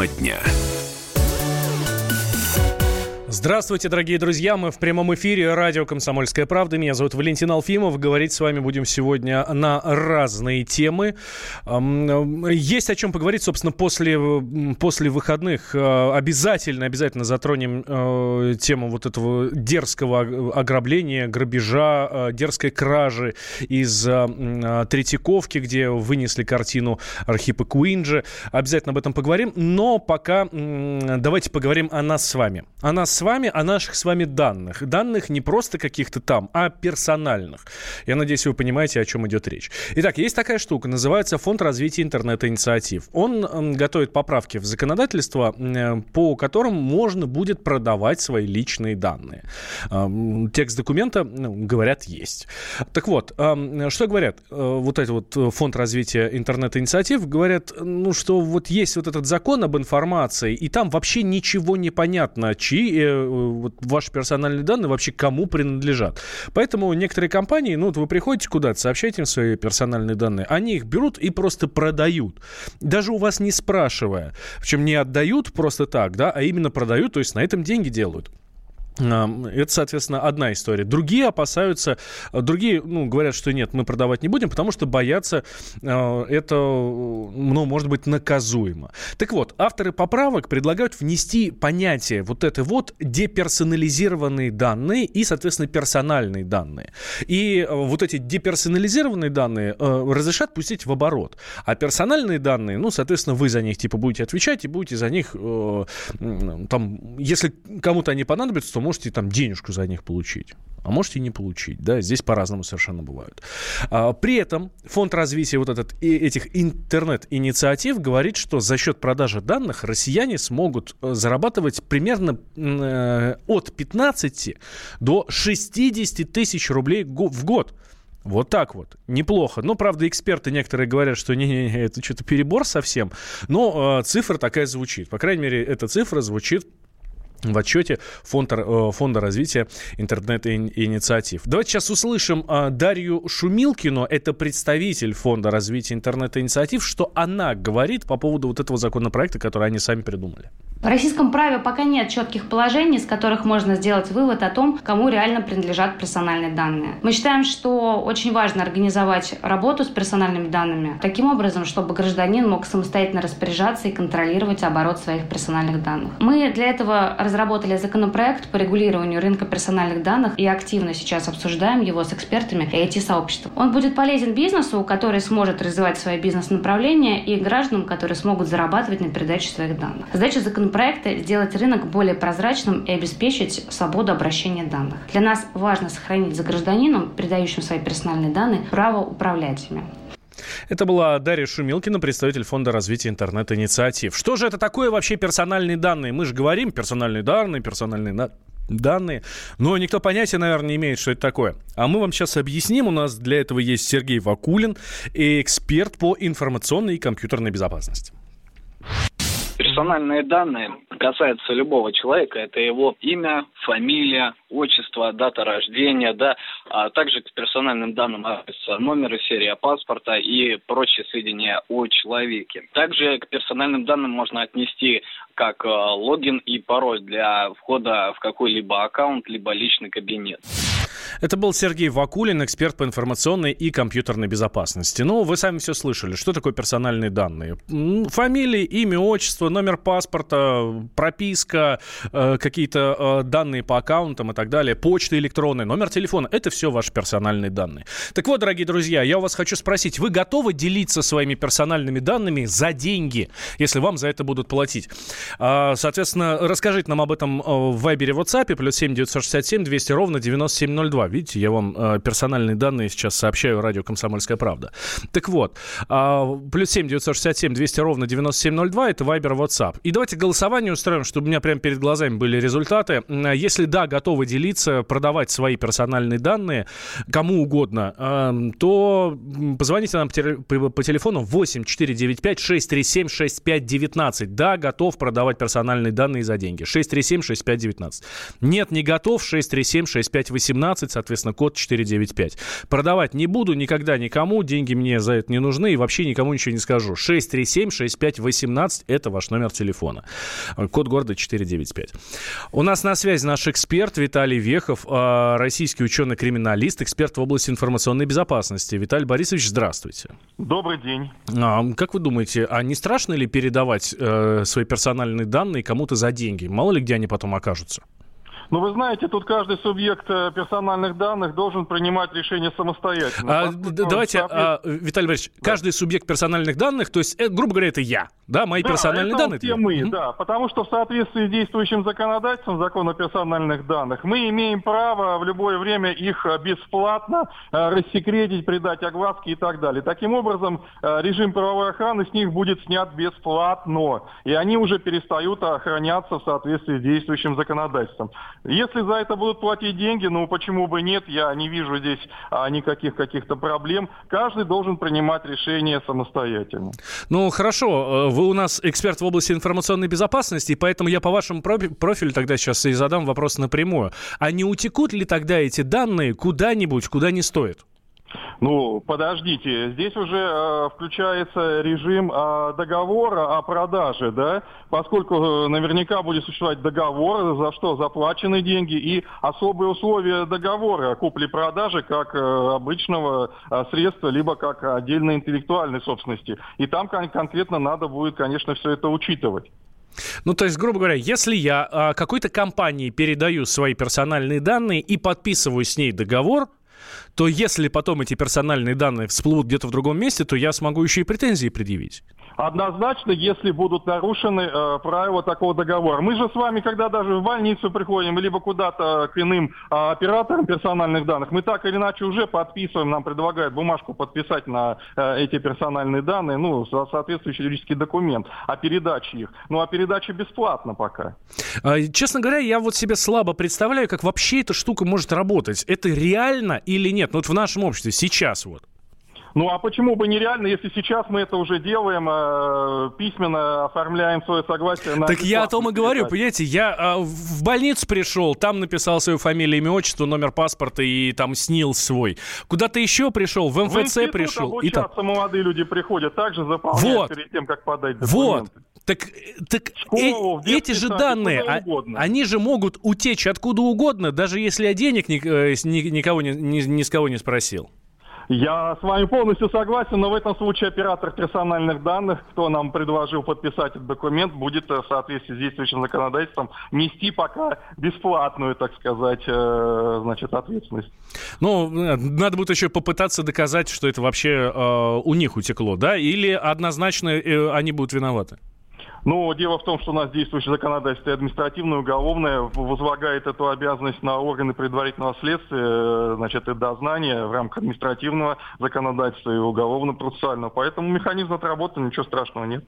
Тема дня. Здравствуйте, дорогие друзья. Мы в прямом эфире радио «Комсомольская правда». Меня зовут Валентин Алфимов. Говорить с вами будем сегодня на разные темы. Есть о чем поговорить, собственно, после, после выходных. Э, обязательно, обязательно затронем э, тему вот этого дерзкого ограбления, грабежа, э, дерзкой кражи из Третьяковки, где вынесли картину Архипа Куинджи. Обязательно об этом поговорим. Но пока давайте поговорим о нас с вами. О нас с вами, о наших с вами данных. Данных не просто каких-то там, а персональных. Я надеюсь, вы понимаете, о чем идет речь. Итак, есть такая штука, называется Фонд развития интернет-инициатив. Он готовит поправки в законодательство, э, по которым можно будет продавать свои личные данные. Текст документа, ну, говорят, есть. Так вот, что говорят? Э, вот этот вот Фонд развития интернет-инициатив говорят, ну, что вот есть вот этот закон об информации, и там вообще ничего не понятно, чьи э, вот, ваши персональные данные вообще кому принадлежат. Поэтому некоторые компании, ну, вот вы приходите куда-то, сообщаете им свои персональные данные, они их берут и просто продают. Даже у вас не спрашивая. Причем не отдают просто так, да, а именно продают, то есть на этом деньги делают. Это, соответственно, одна история. Другие опасаются, другие, ну, говорят, что нет, мы продавать не будем, потому что боятся, э, это, ну, может быть, наказуемо. Так вот, авторы поправок предлагают внести понятие вот это вот деперсонализированные данные и, соответственно, персональные данные. И э, вот эти деперсонализированные данные э, разрешат пустить в оборот. А персональные данные, ну, соответственно, вы за них, типа, будете отвечать и будете за них, там, если кому-то они понадобятся, то можете там денежку за них получить. А можете не получить, да, здесь по-разному совершенно бывают. А, при этом фонд развития вот этот, и, этих интернет-инициатив говорит, что за счет продажи данных россияне смогут э, зарабатывать примерно э, от 15 до 60 тысяч рублей в год. Вот так вот. Неплохо. Но, правда, эксперты некоторые говорят, что не-не-не, это что-то перебор совсем. Но э, цифра такая звучит. По крайней мере, эта цифра звучит в отчете фонда, э, фонда развития интернет-инициатив. Давайте сейчас услышим а, Дарью Шумилкину, это представитель фонда развития интернет-инициатив, что она говорит по поводу вот этого законопроекта, который они сами придумали. В российском праве пока нет четких положений, с которых можно сделать вывод о том, кому реально принадлежат персональные данные. Мы считаем, что очень важно организовать работу с персональными данными таким образом, чтобы гражданин мог самостоятельно распоряжаться и контролировать оборот своих персональных данных. Мы для этого разработали законопроект по регулированию рынка персональных данных и активно сейчас обсуждаем его с экспертами и IT-сообществом. Он будет полезен бизнесу, который сможет развивать свое бизнес-направление, и гражданам, которые смогут зарабатывать на передаче своих данных. Задача законопроекта сделать рынок более прозрачным и обеспечить свободу обращения данных. Для нас важно сохранить за гражданином, передающим свои персональные данные, право управлять ими. Это была Дарья Шумилкина, представитель Фонда развития интернет-инициатив. Что же это такое вообще персональные данные? Мы же говорим персональные данные, персональные на данные. Но никто понятия, наверное, не имеет, что это такое. А мы вам сейчас объясним. У нас для этого есть Сергей Вакулин, эксперт по информационной и компьютерной безопасности. Персональные данные касаются любого человека. Это его имя, фамилия, отчество, дата рождения, да, а также к персональным данным относятся номер и серия паспорта и прочие сведения о человеке. Также к персональным данным можно отнести как э, логин и пароль для входа в какой-либо аккаунт, либо личный кабинет. Это был Сергей Вакулин, эксперт по информационной и компьютерной безопасности. Ну, вы сами все слышали. Что такое персональные данные? Фамилия, имя, отчество, номер паспорта, прописка, э, какие-то э, данные по аккаунтам и так далее, почта электронная, номер телефона. Это все ваши персональные данные. Так вот, дорогие друзья, я у вас хочу спросить, вы готовы делиться своими персональными данными за деньги, если вам за это будут платить? А, соответственно, расскажите нам об этом э, в Вайбере, WhatsApp, плюс 7 967 200 ровно 9702. Видите, я вам э, персональные данные сейчас сообщаю радио «Комсомольская правда». Так вот, а, плюс 7 967 200 ровно 9702 – это Вайбер, WhatsApp. И давайте голосование устроим, чтобы у меня прямо перед глазами были результаты. Если да, готовы делиться, продавать свои персональные данные кому угодно, эм, то позвоните нам по телефону 8 495 637 6519. Да, готов продавать персональные данные за деньги. 637 6519. Нет, не готов. 637 6518 15, соответственно, код 495. Продавать не буду никогда никому, деньги мне за это не нужны и вообще никому ничего не скажу. 637-6518 – это ваш номер телефона. Код города 495. У нас на связи наш эксперт Виталий Вехов, а, российский ученый-криминалист, эксперт в области информационной безопасности. Виталий Борисович, здравствуйте. Добрый день. А, как вы думаете, а не страшно ли передавать э, свои персональные данные кому-то за деньги? Мало ли где они потом окажутся? Ну, вы знаете, тут каждый субъект э, персональных данных должен принимать решение самостоятельно. А, давайте, а, Виталий Борисович, да. каждый субъект персональных данных, то есть, это, грубо говоря, это я, да, мои да, персональные это данные? все мы, угу. да, потому что в соответствии с действующим законодательством закона о персональных данных мы имеем право в любое время их э, бесплатно э, рассекретить, придать огласке и так далее. Таким образом, режим правовой охраны с них будет снят бесплатно, и они уже перестают охраняться в соответствии с действующим законодательством. Если за это будут платить деньги, ну почему бы нет, я не вижу здесь а, никаких каких-то проблем. Каждый должен принимать решение самостоятельно. Ну хорошо, э, вы у нас эксперт в области информационной безопасности, поэтому я по вашему профилю тогда сейчас и задам вопрос напрямую. А не утекут ли тогда эти данные куда-нибудь, куда не стоит? Ну, подождите, здесь уже э, включается режим э, договора о продаже, да, поскольку э, наверняка будет существовать договор, за что заплачены деньги и особые условия договора о купле-продаже как э, обычного э, средства, либо как отдельной интеллектуальной собственности. И там кон- конкретно надо будет, конечно, все это учитывать. Ну, то есть, грубо говоря, если я э, какой-то компании передаю свои персональные данные и подписываю с ней договор, то если потом эти персональные данные всплывут где-то в другом месте, то я смогу еще и претензии предъявить. Однозначно, если будут нарушены э, правила такого договора. Мы же с вами, когда даже в больницу приходим, либо куда-то к иным э, операторам персональных данных, мы так или иначе уже подписываем, нам предлагают бумажку подписать на э, эти персональные данные, ну, соответствующий юридический документ о передаче их. Ну, а передача бесплатна пока. А, честно говоря, я вот себе слабо представляю, как вообще эта штука может работать. Это реально или нет? Ну, вот в нашем обществе сейчас вот. Ну а почему бы нереально, если сейчас мы это уже делаем, э, письменно оформляем свое согласие на... Так я о том и говорю, понимаете, я э, в больницу пришел, там написал свою фамилию, имя, отчество, номер паспорта и там снил свой. Куда-то еще пришел, в МФЦ в пришел. и там... молодые люди приходят, также заполняют вот. перед тем, как подать документы. Вот. Так, так Школу, э, эти же данные, а, они же могут утечь откуда угодно, даже если я денег ни, э, ни, никого ни, ни, ни с кого не спросил. Я с вами полностью согласен, но в этом случае оператор персональных данных, кто нам предложил подписать этот документ, будет э, в соответствии с действующим законодательством нести пока бесплатную, так сказать, э, значит, ответственность. Ну, надо будет еще попытаться доказать, что это вообще э, у них утекло, да? Или однозначно э, они будут виноваты? Ну, дело в том, что у нас действующее законодательство административное, уголовное возлагает эту обязанность на органы предварительного следствия, э, значит, и дознания в рамках административного законодательства и уголовно-процессуального. Поэтому механизм отработан, ничего страшного нет.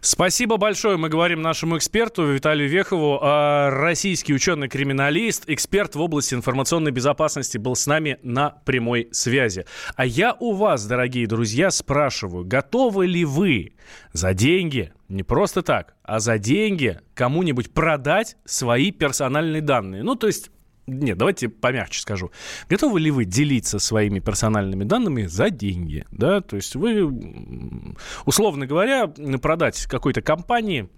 Спасибо большое. Мы говорим нашему эксперту Виталию Вехову. А российский ученый-криминалист, эксперт в области информационной безопасности был с нами на прямой связи. А я у вас, дорогие друзья, спрашиваю, готовы ли вы за деньги не просто так, а за деньги кому-нибудь продать свои персональные данные. Ну, то есть нет, давайте помягче скажу. Готовы ли вы делиться своими персональными данными за деньги? Да, то есть вы, условно говоря, продать какой-то компании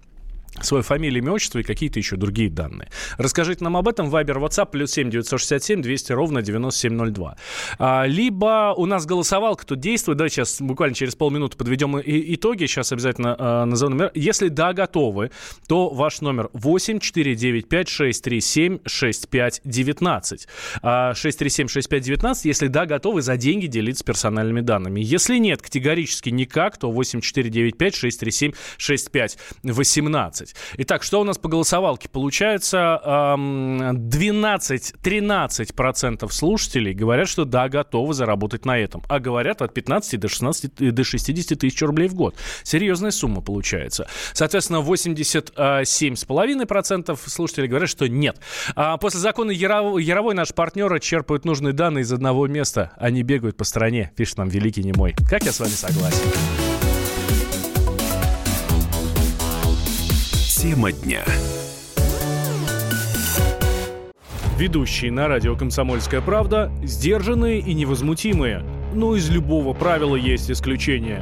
свою фамилию, имя, отчество и какие-то еще другие данные. Расскажите нам об этом. Вайбер, WhatsApp, плюс 7 967 200 ровно 9702. А, либо у нас голосовалка тут действует. Давайте сейчас буквально через полминуты подведем и, итоги. Сейчас обязательно а, назову номер. Если да, готовы, то ваш номер 8 495 637 6519. А, 637 6519. Если да, готовы за деньги делиться персональными данными. Если нет, категорически никак, то 8 495 637 6518. 12. Итак, что у нас по голосовалке? Получается, 12-13% слушателей говорят, что да, готовы заработать на этом. А говорят от 15 до 16 до 60 тысяч рублей в год. Серьезная сумма получается. Соответственно, 87,5% слушателей говорят, что нет. А после закона Яровой, наши партнеры черпают нужные данные из одного места. Они бегают по стране, пишет нам великий немой. Как я с вами согласен. Тема дня. Ведущие на радио «Комсомольская правда» сдержанные и невозмутимые. Но из любого правила есть исключение.